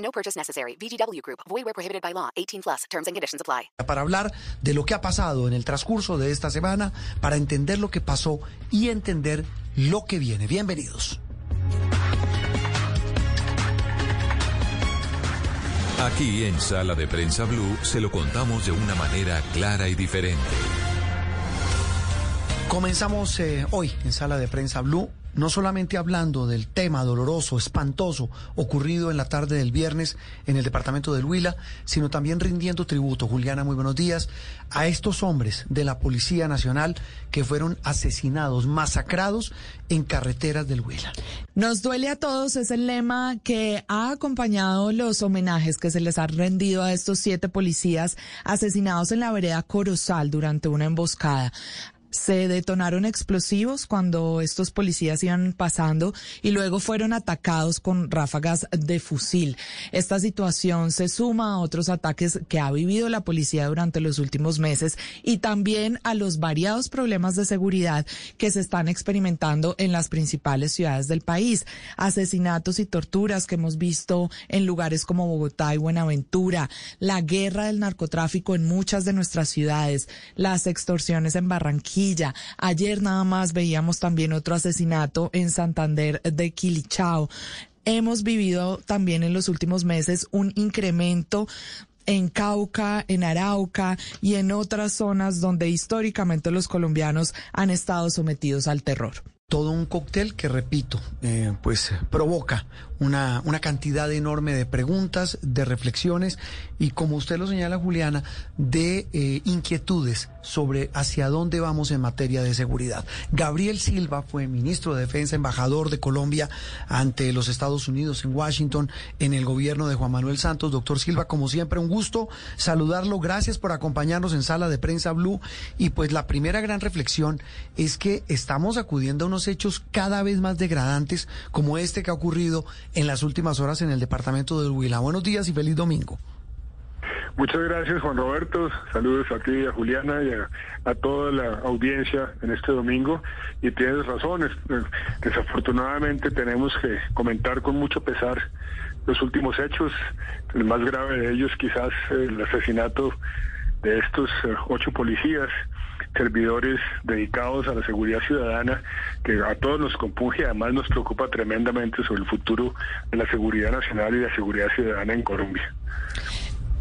No purchase necessary. VGW Group. Void where prohibited by law. 18 plus. Terms and conditions apply. Para hablar de lo que ha pasado en el transcurso de esta semana, para entender lo que pasó y entender lo que viene. Bienvenidos. Aquí en Sala de Prensa Blue se lo contamos de una manera clara y diferente. Comenzamos eh, hoy en Sala de Prensa Blue no solamente hablando del tema doloroso, espantoso, ocurrido en la tarde del viernes en el departamento del Huila, sino también rindiendo tributo, Juliana, muy buenos días, a estos hombres de la Policía Nacional que fueron asesinados, masacrados en carreteras del Huila. Nos duele a todos es el lema que ha acompañado los homenajes que se les ha rendido a estos siete policías asesinados en la vereda Corozal durante una emboscada se detonaron explosivos cuando estos policías iban pasando y luego fueron atacados con ráfagas de fusil. Esta situación se suma a otros ataques que ha vivido la policía durante los últimos meses y también a los variados problemas de seguridad que se están experimentando en las principales ciudades del país. Asesinatos y torturas que hemos visto en lugares como Bogotá y Buenaventura, la guerra del narcotráfico en muchas de nuestras ciudades, las extorsiones en Barranquilla, Ayer nada más veíamos también otro asesinato en Santander de Quilichao. Hemos vivido también en los últimos meses un incremento en Cauca, en Arauca y en otras zonas donde históricamente los colombianos han estado sometidos al terror todo un cóctel que, repito, eh, pues provoca una, una cantidad enorme de preguntas, de reflexiones y, como usted lo señala, Juliana, de eh, inquietudes sobre hacia dónde vamos en materia de seguridad. Gabriel Silva fue ministro de Defensa, embajador de Colombia ante los Estados Unidos en Washington, en el gobierno de Juan Manuel Santos. Doctor Silva, como siempre, un gusto saludarlo. Gracias por acompañarnos en Sala de Prensa Blue. Y pues la primera gran reflexión es que estamos acudiendo a unos hechos cada vez más degradantes como este que ha ocurrido en las últimas horas en el departamento del Huila. Buenos días y feliz domingo. Muchas gracias Juan Roberto, saludos a ti, a Juliana y a, toda la audiencia en este domingo. Y tienes razones, desafortunadamente tenemos que comentar con mucho pesar los últimos hechos, el más grave de ellos quizás el asesinato de estos eh, ocho policías servidores dedicados a la seguridad ciudadana, que a todos nos compunge y además nos preocupa tremendamente sobre el futuro de la seguridad nacional y la seguridad ciudadana en Colombia.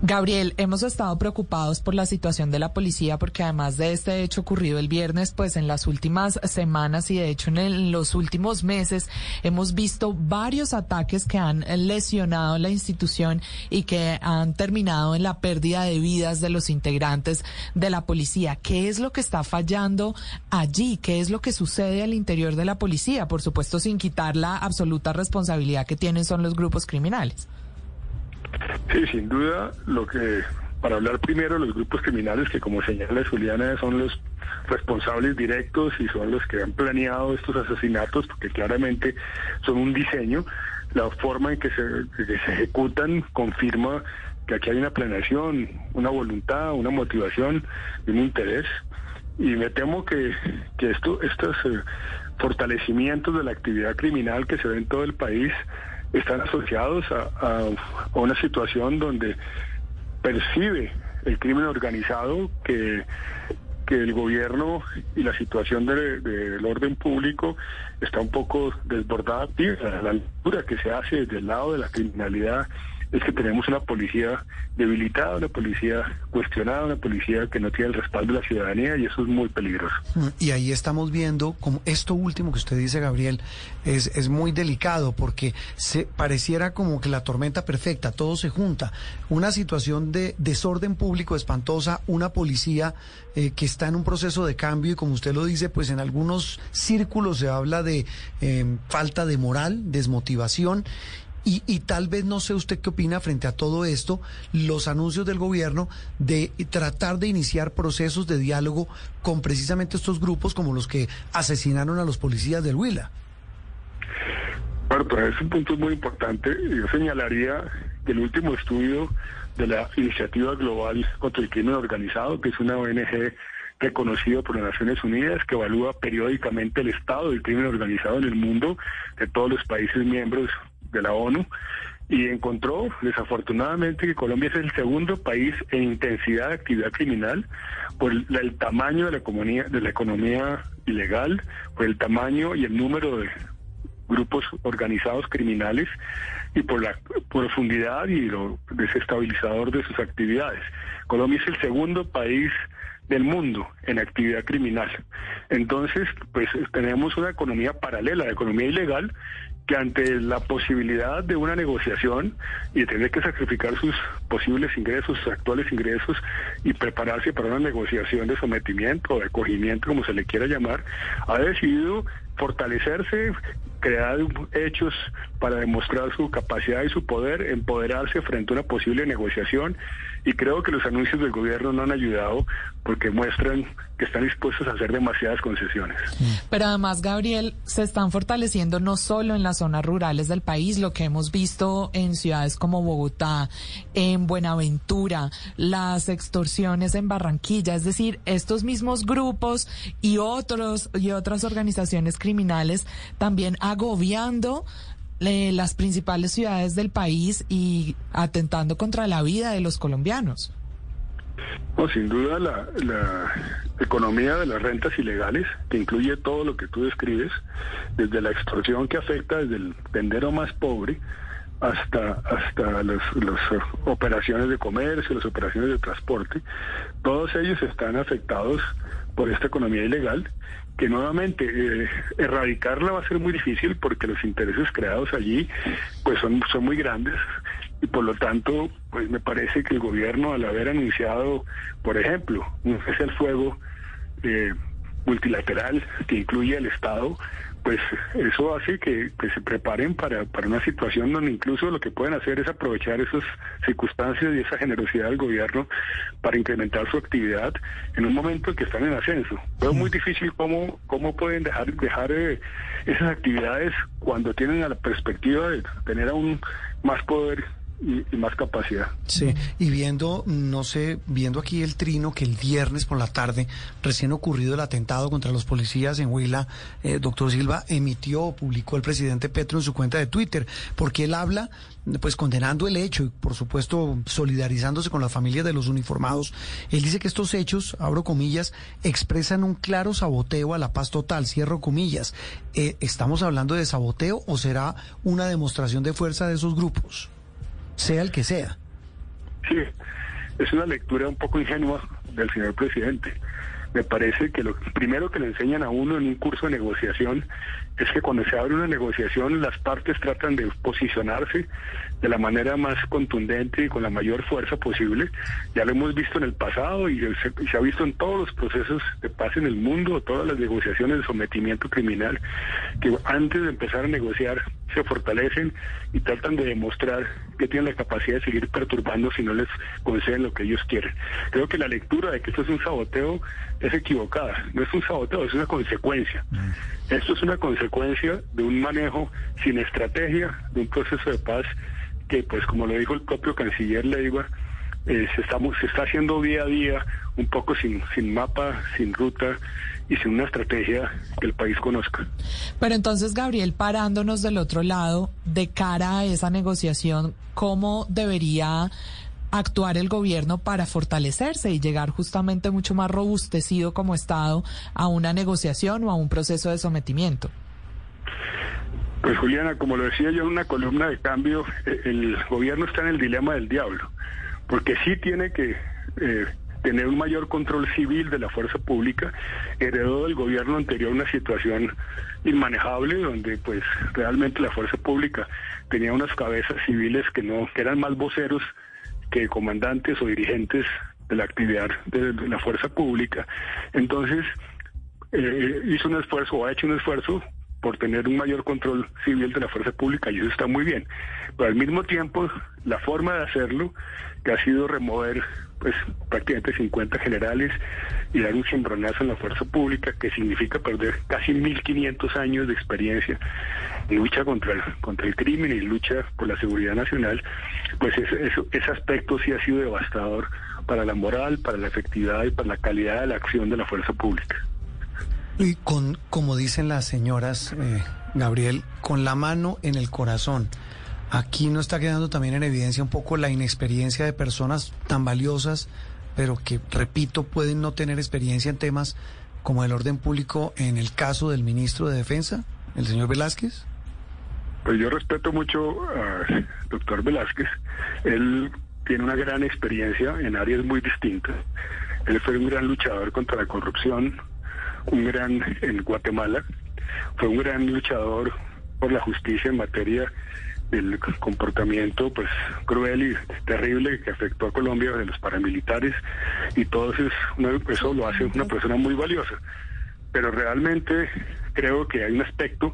Gabriel, hemos estado preocupados por la situación de la policía porque además de este hecho ocurrido el viernes, pues en las últimas semanas y de hecho en los últimos meses hemos visto varios ataques que han lesionado la institución y que han terminado en la pérdida de vidas de los integrantes de la policía. ¿Qué es lo que está fallando allí? ¿Qué es lo que sucede al interior de la policía? Por supuesto, sin quitar la absoluta responsabilidad que tienen son los grupos criminales. Sí, sin duda, lo que, para hablar primero, los grupos criminales que como señala Juliana son los responsables directos y son los que han planeado estos asesinatos, porque claramente son un diseño, la forma en que se, se ejecutan confirma que aquí hay una planeación, una voluntad, una motivación y un interés. Y me temo que, que esto, estos eh, fortalecimientos de la actividad criminal que se ve en todo el país están asociados a, una situación donde percibe el crimen organizado que, que el gobierno y la situación del orden público está un poco desbordada. La altura que se hace desde el lado de la criminalidad es que tenemos una policía debilitada, una policía cuestionada, una policía que no tiene el respaldo de la ciudadanía y eso es muy peligroso. Y ahí estamos viendo como esto último que usted dice, Gabriel, es, es muy delicado porque se pareciera como que la tormenta perfecta, todo se junta. Una situación de desorden público espantosa, una policía eh, que está en un proceso de cambio y como usted lo dice, pues en algunos círculos se habla de eh, falta de moral, desmotivación Y, y tal vez no sé usted qué opina frente a todo esto, los anuncios del gobierno de tratar de iniciar procesos de diálogo con precisamente estos grupos como los que asesinaron a los policías del Huila. Bueno, pues es un punto muy importante. Yo señalaría que el último estudio de la Iniciativa Global contra el Crimen Organizado, que es una ONG reconocida por las Naciones Unidas, que evalúa periódicamente el estado del crimen organizado en el mundo de todos los países miembros de la ONU, y encontró desafortunadamente que Colombia es el segundo país en intensidad de actividad criminal por el, el tamaño de la economía de la economía ilegal, por el tamaño y el número de grupos organizados criminales y por la profundidad y lo desestabilizador de sus actividades. Colombia es el segundo país del mundo en actividad criminal. Entonces, pues tenemos una economía paralela, la economía ilegal, que ante la posibilidad de una negociación y de tener que sacrificar sus posibles ingresos, sus actuales ingresos y prepararse para una negociación de sometimiento o de acogimiento, como se le quiera llamar, ha decidido fortalecerse, crear hechos para demostrar su capacidad y su poder, empoderarse frente a una posible negociación y creo que los anuncios del gobierno no han ayudado porque muestran que están dispuestos a hacer demasiadas concesiones. Pero además, Gabriel, se están fortaleciendo no solo en las zonas rurales del país, lo que hemos visto en ciudades como Bogotá, en Buenaventura, las extorsiones en Barranquilla, es decir, estos mismos grupos y otros y otras organizaciones criminales también agobiando eh, las principales ciudades del país y atentando contra la vida de los colombianos. No, sin duda la, la, economía de las rentas ilegales, que incluye todo lo que tú describes, desde la extorsión que afecta desde el vendero más pobre hasta hasta las operaciones de comercio, las operaciones de transporte, todos ellos están afectados por esta economía ilegal que nuevamente eh, erradicarla va a ser muy difícil porque los intereses creados allí pues son, son muy grandes. Y por lo tanto pues me parece que el gobierno al haber anunciado por ejemplo un cese fuego eh, multilateral que incluye al Estado pues eso hace que, se preparen para, para una situación donde incluso lo que pueden hacer es aprovechar esas circunstancias y esa generosidad del gobierno para incrementar su actividad en un momento en que están en ascenso. Es muy difícil cómo, cómo pueden dejar, dejar eh, esas actividades cuando tienen la perspectiva de tener aún más poder y, más capacidad. Sí, y viendo, no sé, viendo aquí el trino que el viernes por la tarde, recién ocurrido el atentado contra los policías en Huila, eh, doctor Silva emitió, publicó el presidente Petro en su cuenta de Twitter, porque él habla, pues condenando el hecho y por supuesto solidarizándose con las familias de los uniformados. Él dice que estos hechos, abro comillas, expresan un claro saboteo a la paz total, cierro comillas. Eh, ¿Estamos hablando de saboteo o será una demostración de fuerza de esos grupos? Sea el que sea. Sí, es una lectura un poco ingenua del señor presidente. Me parece que lo primero que le enseñan a uno en un curso de negociación es que cuando se abre una negociación las partes tratan de posicionarse de la manera más contundente y con la mayor fuerza posible. Ya lo hemos visto en el pasado y se, ha visto en todos los procesos de paz en el mundo, todas las negociaciones de sometimiento criminal, que antes de empezar a negociar se fortalecen y tratan de demostrar que tienen la capacidad de seguir perturbando si no les conceden lo que ellos quieren. Creo que la lectura de que esto es un saboteo es equivocada. No es un saboteo, es una consecuencia. Mm. Esto es una consecuencia de un manejo sin estrategia de un proceso de paz que, pues como lo dijo el propio canciller Leiva, eh, se, estamos, se está haciendo día a día un poco sin, sin mapa, sin ruta y sin una estrategia que el país conozca. Pero entonces, Gabriel, parándonos del otro lado, de cara a esa negociación, ¿cómo debería actuar el gobierno para fortalecerse y llegar justamente mucho más robustecido como Estado a una negociación o a un proceso de sometimiento? Pues Juliana, como lo decía yo en una columna de cambio, eh, el gobierno está en el dilema del diablo, porque sí tiene que eh, tener un mayor control civil de la fuerza pública. Heredó del gobierno anterior una situación inmanejable donde pues realmente la fuerza pública tenía unas cabezas civiles que no que eran más voceros que comandantes o dirigentes de la actividad de, la fuerza pública. Entonces, eh, hizo un esfuerzo o ha hecho un esfuerzo por tener un mayor control civil de la fuerza pública y eso está muy bien. Pero al mismo tiempo, la forma de hacerlo, que ha sido remover pues prácticamente 50 generales y dar un cimbronazo en la fuerza pública, que significa perder casi 1.500 años de experiencia en lucha contra el, contra el crimen y lucha por la seguridad nacional, pues ese, ese aspecto sí ha sido devastador para la moral, para la efectividad y para la calidad de la acción de la fuerza pública. Y con, como dicen las señoras, eh, Gabriel, con la mano en el corazón. Aquí no está quedando también en evidencia un poco la inexperiencia de personas tan valiosas, pero que, repito, pueden no tener experiencia en temas como el orden público en el caso del ministro de Defensa, el señor Velázquez? Pues yo respeto mucho al doctor Velázquez. Él tiene una gran experiencia en áreas muy distintas. Él fue un gran luchador contra la corrupción, un gran en Guatemala, fue un gran luchador por la justicia en materia del comportamiento pues cruel y terrible que afectó a Colombia de los paramilitares y todo eso, eso lo hace una persona muy valiosa. Pero realmente creo que hay un aspecto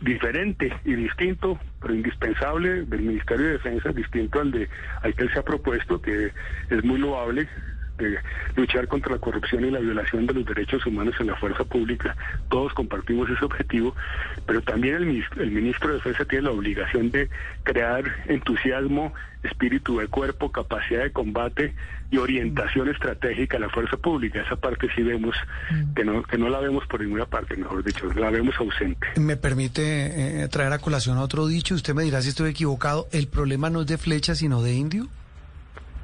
diferente y distinto, pero indispensable del Ministerio de Defensa, distinto al de al que él se ha propuesto, que es muy loable, luchar contra la corrupción y la violación de los derechos humanos en la fuerza pública. Todos compartimos ese objetivo, pero también el, el ministro de Defensa tiene la obligación de crear entusiasmo, espíritu de cuerpo, capacidad de combate y orientación estratégica a la fuerza pública. Esa parte sí vemos que no, que no la vemos por ninguna parte, mejor dicho, la vemos ausente. Me permite eh, traer a colación otro dicho, usted me dirá si estoy equivocado, el problema no es de flecha, sino de indio.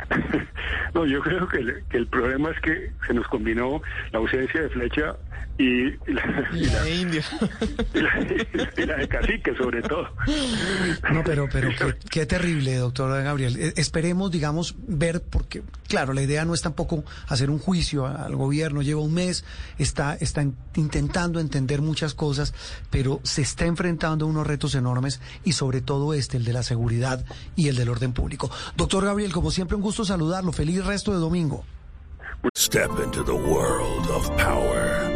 no, yo creo que, el problema es que se nos combinó la ausencia de flecha y la, de indio. Y la, de cacique, sobre todo. No, pero, pero qué, terrible, doctor Gabriel. E, esperemos, digamos, ver, porque, claro, la idea no es tampoco hacer un juicio al gobierno. Lleva un mes, está, está intentando entender muchas cosas, pero se está enfrentando a unos retos enormes y sobre todo este, el de la seguridad y el del orden público. Doctor Gabriel, como siempre, un gusto saludarlo. Feliz resto de domingo. Step into the world of power,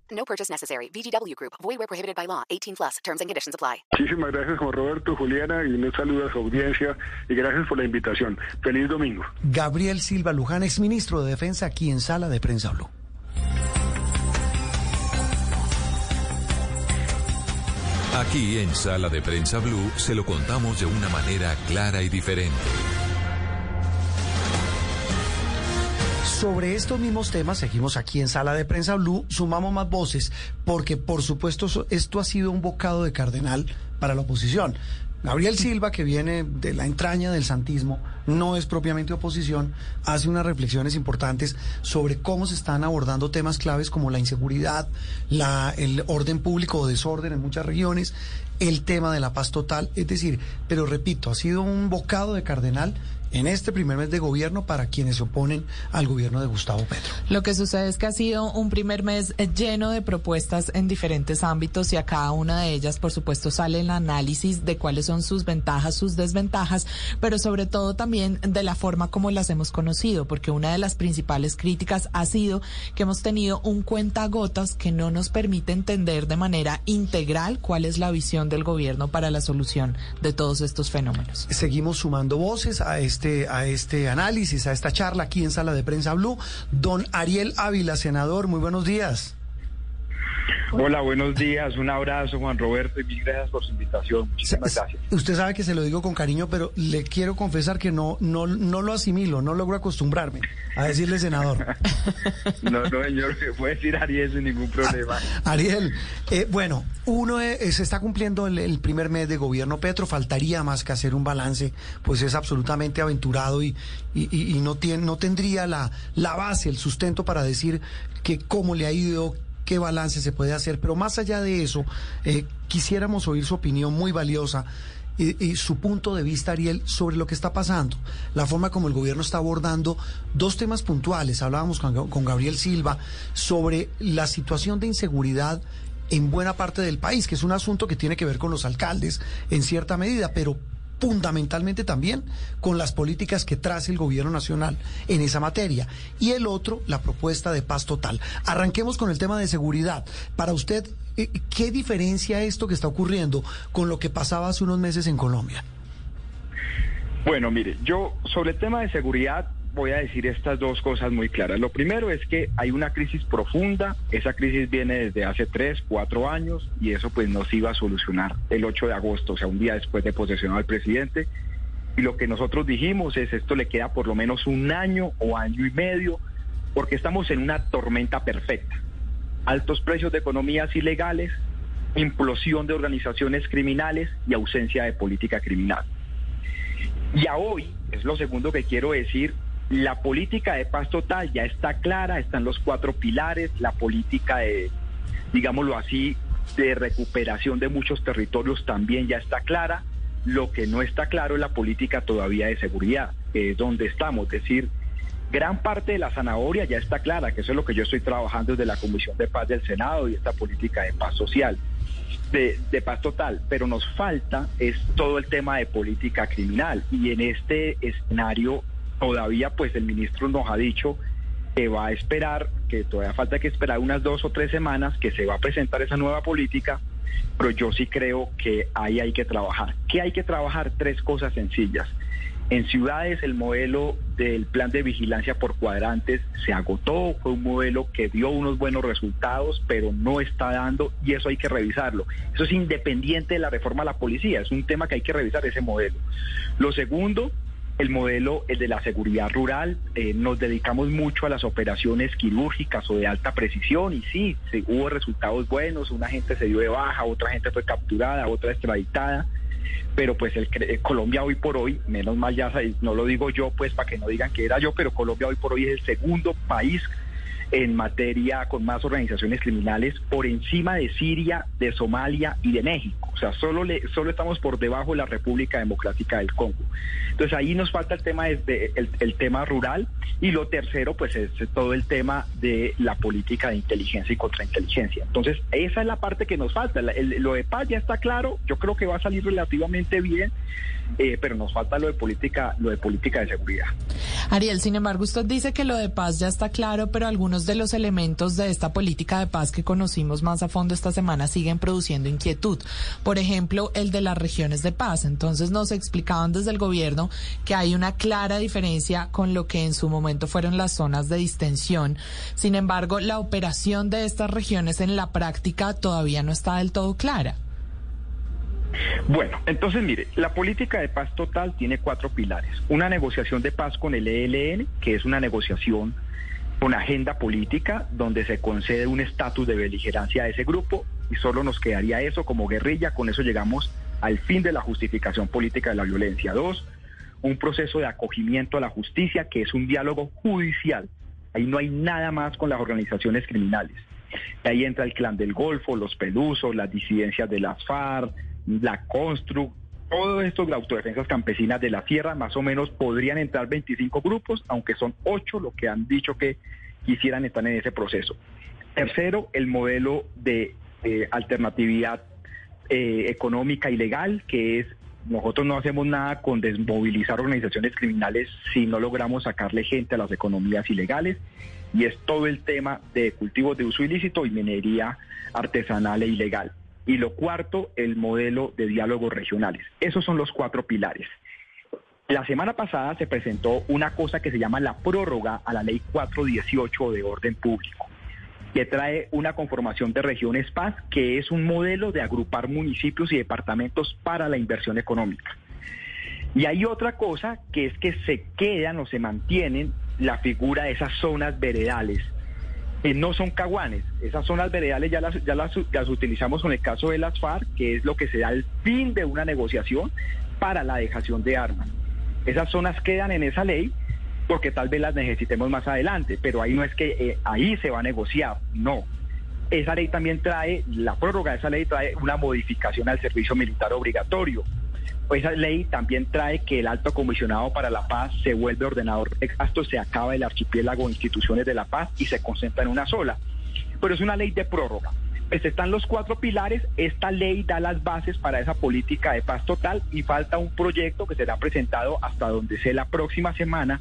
No purchase necessary. VGW Group. Void where prohibited by law. 18 plus. Terms and conditions apply. Muchísimas gracias, Juan Roberto, Juliana, y un saludo a su audiencia. Y gracias por la invitación. Feliz domingo. Gabriel Silva Luján, exministro de Defensa, aquí en Sala de Prensa Blue. Aquí en Sala de Prensa Blue se lo contamos de una manera clara y diferente. Sobre estos mismos temas, seguimos aquí en Sala de Prensa Blue, sumamos más voces, porque por supuesto esto ha sido un bocado de cardenal para la oposición. Gabriel Silva, que viene de la entraña del santismo, no es propiamente oposición, hace unas reflexiones importantes sobre cómo se están abordando temas claves como la inseguridad, la, el orden público o desorden en muchas regiones, el tema de la paz total, es decir, pero repito, ha sido un bocado de cardenal en este primer mes de gobierno para quienes se oponen al gobierno de Gustavo Petro. Lo que sucede es que ha sido un primer mes lleno de propuestas en diferentes ámbitos y a cada una de ellas, por supuesto, sale el análisis de cuáles son sus ventajas, sus desventajas, pero sobre todo también de la forma como las hemos conocido, porque una de las principales críticas ha sido que hemos tenido un cuentagotas que no nos permite entender de manera integral cuál es la visión del gobierno para la solución de todos estos fenómenos. Seguimos sumando voces a este este, a este análisis, a esta charla aquí en Sala de Prensa Blue. Don Ariel Ávila, senador, muy buenos días. Hola, buenos días. Un abrazo, Juan Roberto, y mil gracias por su invitación. Muchísimas gracias. Usted sabe que se lo digo con cariño, pero le quiero confesar que no, no, no lo asimilo, no logro acostumbrarme a decirle senador. no, no, señor, puede decir Ariel sin ningún problema. Ariel, eh, bueno, uno se está cumpliendo el, primer mes de gobierno Petro, faltaría más que hacer un balance, pues es absolutamente aventurado y, y, y no, tiene, no tendría la, la base, el sustento para decir que cómo le ha ido qué balance se puede hacer. Pero más allá de eso, eh, quisiéramos oír su opinión muy valiosa y, y su punto de vista, Ariel, sobre lo que está pasando, la forma como el gobierno está abordando dos temas puntuales. Hablábamos con, con Gabriel Silva sobre la situación de inseguridad en buena parte del país, que es un asunto que tiene que ver con los alcaldes en cierta medida, pero fundamentalmente también con las políticas que trace el gobierno nacional en esa materia. Y el otro, la propuesta de paz total. Arranquemos con el tema de seguridad. Para usted, eh, ¿qué diferencia esto que está ocurriendo con lo que pasaba hace unos meses en Colombia? Bueno, mire, yo sobre el tema de seguridad voy a decir estas dos cosas muy claras. Lo primero es que hay una crisis profunda, esa crisis viene desde hace tres, cuatro años y eso pues no se iba a solucionar el 8 de agosto, o sea, un día después de posesión al presidente. Y lo que nosotros dijimos es esto le queda por lo menos un año o año y medio porque estamos en una tormenta perfecta. Altos precios de economías ilegales, implosión de organizaciones criminales y ausencia de política criminal. Y a hoy, es lo segundo que quiero decir, la política de paz total ya está clara, están los cuatro pilares, la política de, digámoslo así, de recuperación de muchos territorios también ya está clara. Lo que no está claro es la política todavía de seguridad, que es donde estamos. Es decir, gran parte de la zanahoria ya está clara, que eso es lo que yo estoy trabajando desde la Comisión de Paz del Senado y esta política de paz social, de, de paz total. Pero nos falta es todo el tema de política criminal. Y en este escenario todavía pues el ministro nos ha dicho que va a esperar, que todavía falta que esperar unas dos o tres semanas, que se va a presentar esa nueva política, pero yo sí creo que ahí hay que trabajar. ¿Qué hay que trabajar? Tres cosas sencillas. En ciudades el modelo del plan de vigilancia por cuadrantes se agotó, fue un modelo que dio unos buenos resultados, pero no está dando y eso hay que revisarlo. Eso es independiente de la reforma a la policía, es un tema que hay que revisar ese modelo. Lo segundo, el modelo el de la seguridad rural. Eh, nos dedicamos mucho a las operaciones quirúrgicas o de alta precisión y sí, hubo resultados buenos, una gente se dio de baja, otra gente fue capturada, otra extraditada, pero pues el, eh, Colombia hoy por hoy, menos mal ya no lo digo yo pues para que no digan que era yo, pero Colombia hoy por hoy es el segundo país en materia con más organizaciones criminales por encima de Siria, de Somalia y de México. O sea, solo, le, solo estamos por debajo de la República Democrática del Congo. Entonces ahí nos falta el tema, desde el, tema rural y lo tercero pues es todo el tema de la política de inteligencia y contrainteligencia. Entonces esa es la parte que nos falta. lo de paz ya está claro, yo creo que va a salir relativamente bien. Eh, pero nos falta lo de política, lo de política de seguridad. Ariel, sin embargo, usted dice que lo de paz ya está claro, pero algunos de los elementos de esta política de paz que conocimos más a fondo esta semana siguen produciendo inquietud. Por ejemplo, el de las regiones de paz. Entonces nos explicaban desde el gobierno que hay una clara diferencia con lo que en su momento fueron las zonas de distensión. Sin embargo, la operación de estas regiones en la práctica todavía no está del todo clara. Bueno, entonces mire, la política de paz total tiene cuatro pilares. Una negociación de paz con el ELN, que es una negociación con agenda política donde se concede un estatus de beligerancia a ese grupo y solo nos quedaría eso como guerrilla. Con eso llegamos al fin de la justificación política de la violencia. Dos, un proceso de acogimiento a la justicia, que es un diálogo judicial. Ahí no hay nada más con las organizaciones criminales. Ahí entra el clan del Golfo, los pelusos, las disidencias de las FARC, la Constru, todos estos de autodefensas campesinas de la tierra, más o menos podrían entrar 25 grupos, aunque son 8 los que han dicho que quisieran estar en ese proceso. Tercero, el modelo de alternatividad eh, económica y legal, que es nosotros no hacemos nada con desmovilizar organizaciones criminales si no logramos sacarle gente a las economías ilegales, y es todo el tema de cultivos de uso ilícito y minería artesanal e ilegal. Y lo cuarto, el modelo de diálogos regionales. Esos son los cuatro pilares. La semana pasada se presentó una cosa que se llama la prórroga a la ley 418 de orden público, que trae una conformación de regiones paz, que es un modelo de agrupar municipios y departamentos para la inversión económica. Y hay otra cosa que es que se quedan o se mantienen la figura de esas zonas veredales no son caguanes. Esas zonas veredales ya las, ya las, utilizamos con el caso de las FARC, que es lo que se da al fin de una negociación para la dejación de armas. Esas zonas quedan en esa ley porque tal vez las necesitemos más adelante, pero ahí no es que eh, ahí se va a negociar, no. Esa ley también trae, la prórroga de esa ley trae una modificación al servicio militar obligatorio. Esa ley también trae que el alto comisionado para la paz se vuelve ordenador de gastos, se acaba el archipiélago de instituciones de la paz y se concentra en una sola. Pero es una ley de prórroga. Pues están los cuatro pilares, esta ley da las bases para esa política de paz total y falta un proyecto que será presentado hasta donde sea la próxima semana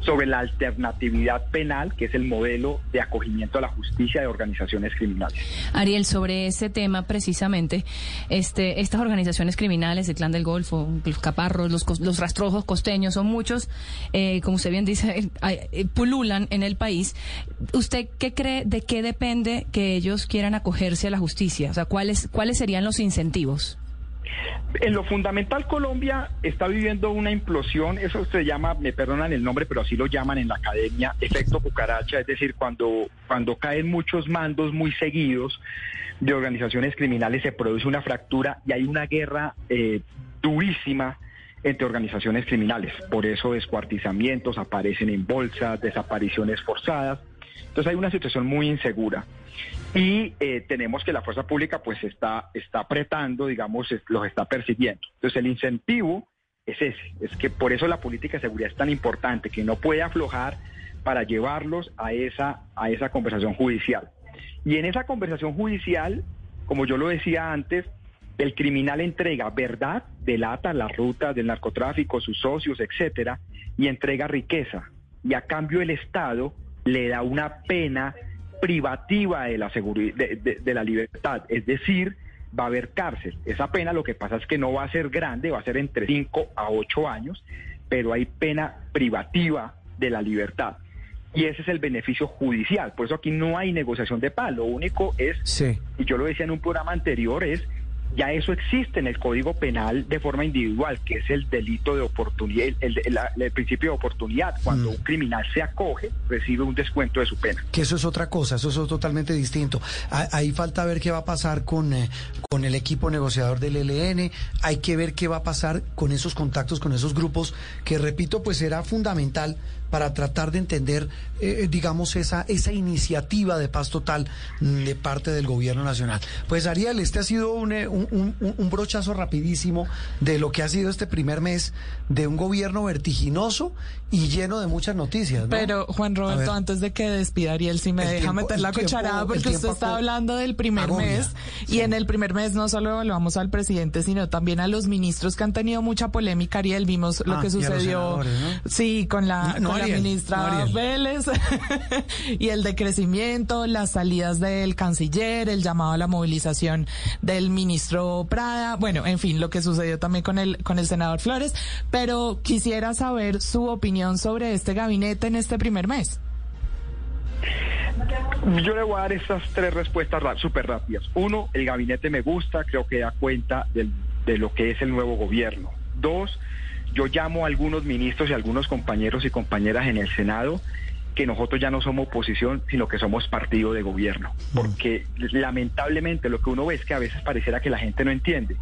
sobre la alternatividad penal, que es el modelo de acogimiento a la justicia de organizaciones criminales. Ariel, sobre ese tema precisamente, este, estas organizaciones criminales, el Clan del Golfo, los caparros, los, los rastrojos costeños, son muchos, eh, como usted bien dice, eh, pululan en el país. ¿Usted qué cree, de qué depende que ellos quieran acogerse a la justicia? O sea, ¿cuáles, cuáles serían los incentivos? En lo fundamental, Colombia está viviendo una implosión, eso se llama, me perdonan el nombre, pero así lo llaman en la academia, efecto cucaracha, es decir, cuando, cuando caen muchos mandos muy seguidos de organizaciones criminales se produce una fractura y hay una guerra eh, durísima entre organizaciones criminales. Por eso descuartizamientos aparecen en bolsas, desapariciones forzadas. Entonces hay una situación muy insegura y eh, tenemos que la fuerza pública pues está, está apretando, digamos, los está persiguiendo. Entonces el incentivo es ese, es que por eso la política de seguridad es tan importante, que no puede aflojar para llevarlos a esa, a esa conversación judicial. Y en esa conversación judicial, como yo lo decía antes, el criminal entrega verdad, delata la ruta del narcotráfico, sus socios, etcétera, y entrega riqueza. Y a cambio el Estado le da una pena privativa de la, de, de, la libertad, es decir, va a haber cárcel. Esa pena lo que pasa es que no va a ser grande, va a ser entre 5 a 8 años, pero hay pena privativa de la libertad. Y ese es el beneficio judicial. Por eso aquí no hay negociación de paz. Lo único es, y yo lo decía en un programa anterior, es ya eso existe en el Código Penal de forma individual, que es el delito de oportunidad, el, principio de oportunidad. Cuando mm. un criminal se acoge, recibe un descuento de su pena. Que eso es otra cosa, eso es totalmente distinto. Ahí falta ver qué va a pasar con, eh, con el equipo negociador del ELN, hay que ver qué va a pasar con esos contactos, con esos grupos, que repito, pues será fundamental para tratar de entender, eh, digamos, esa, esa iniciativa de paz total de parte del gobierno nacional. Pues Ariel, este ha sido eh, un, un, brochazo rapidísimo de lo que ha sido este primer mes de un gobierno vertiginoso y lleno de muchas noticias. Pero Juan Roberto, antes de que despida Ariel, si me deja meter la cucharada, porque usted está hablando del primer mes y en el primer mes no solo evaluamos al presidente, sino también a los ministros que han tenido mucha polémica. Ariel, vimos lo ah, que sucedió, sí, con la la ministra Vélez y el decrecimiento, las salidas del canciller, el llamado a la movilización del ministro Prada, bueno, en fin, lo que sucedió también con el con el senador Flores, pero quisiera saber su opinión sobre este gabinete en este primer mes. Yo le voy a dar estas tres respuestas súper rápidas. Uno, el gabinete me gusta, creo que da cuenta de lo que es el nuevo gobierno. Dos, yo llamo a algunos ministros y a algunos compañeros y compañeras en el Senado que nosotros ya no somos oposición, sino que somos partido de gobierno. Mm. Porque lamentablemente lo que uno ve es que a veces pareciera que la gente no entiende.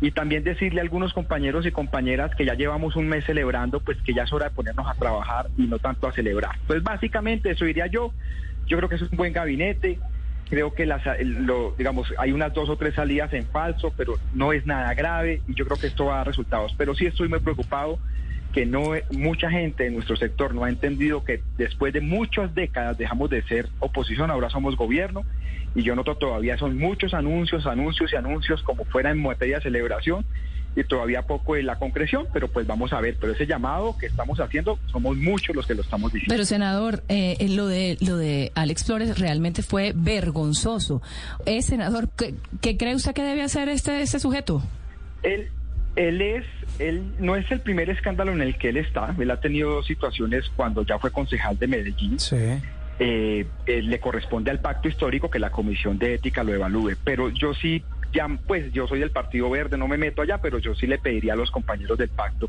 Y también decirle a algunos compañeros y compañeras que ya llevamos un mes celebrando, pues que ya es hora de ponernos a trabajar y no tanto a celebrar. Pues básicamente eso diría yo. Yo creo que es un buen gabinete. Creo que las, lo, digamos, hay unas dos o tres salidas en falso, pero no es nada grave y yo creo que esto va a dar resultados. Pero sí estoy muy preocupado que no mucha gente en nuestro sector no ha entendido que después de muchas décadas dejamos de ser oposición, ahora somos gobierno y yo noto todavía son muchos anuncios, anuncios y anuncios como fuera en materia de celebración y todavía poco de la concreción, pero pues vamos a ver, pero ese llamado que estamos haciendo somos muchos los que lo estamos diciendo. Pero senador, eh, lo de lo de Alex Flores realmente fue vergonzoso. Eh, senador, ¿qué, cree usted que debe hacer este este sujeto? Él él es él no es el primer escándalo en el que él está. Él ha tenido dos situaciones cuando ya fue concejal de Medellín. Sí. Eh, le corresponde al pacto histórico que la comisión de ética lo evalúe. Pero yo sí ya pues yo soy del Partido Verde, no me meto allá, pero yo sí le pediría a los compañeros del pacto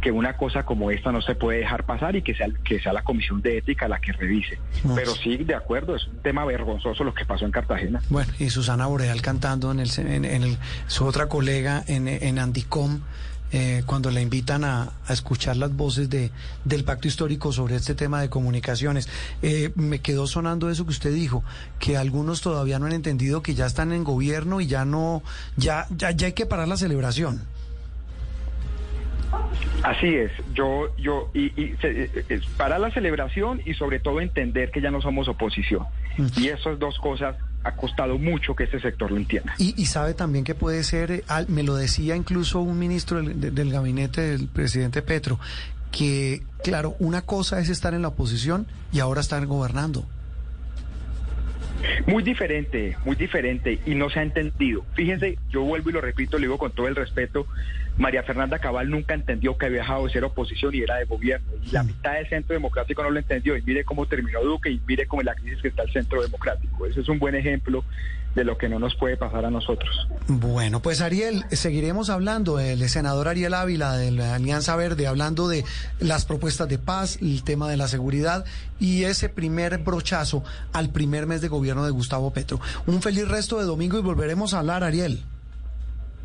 que una cosa como esta no se puede dejar pasar y que sea, que sea la comisión de ética la que revise. Pero sí, de acuerdo, es un tema vergonzoso lo que pasó en Cartagena. Bueno, y Susana Boreal cantando en, el, en, el, su otra colega en, en Andicom eh, cuando la invitan a, escuchar las voces de, del pacto histórico sobre este tema de comunicaciones. Eh, me quedó sonando eso que usted dijo, que algunos todavía no han entendido que ya están en gobierno y ya no, ya, ya, ya hay que parar la celebración. Así es, yo, yo, y, y se- eh, para la celebración y sobre todo entender que ya no somos oposición. Y esas dos cosas ha costado mucho que este sector lo entienda. Y, y sabe también que puede ser, eh, me lo decía incluso un ministro del, de- del gabinete del presidente Petro, que claro, una cosa es estar en la oposición y ahora estar gobernando. Muy diferente, muy diferente y no se ha entendido. Fíjense, yo vuelvo y lo repito, lo digo con todo el respeto, María Fernanda Cabal nunca entendió que había dejado de ser oposición y era de gobierno. Y la mitad del centro democrático no lo entendió. Y mire cómo terminó Duque y mire cómo la crisis que está el centro democrático. Ese es un buen ejemplo de lo que no nos puede pasar a nosotros. Bueno, pues Ariel, seguiremos hablando, el senador Ariel Ávila de la Alianza Verde, hablando de las propuestas de paz, el tema de la seguridad y ese primer brochazo al primer mes de gobierno de Gustavo Petro. Un feliz resto de domingo y volveremos a hablar, Ariel.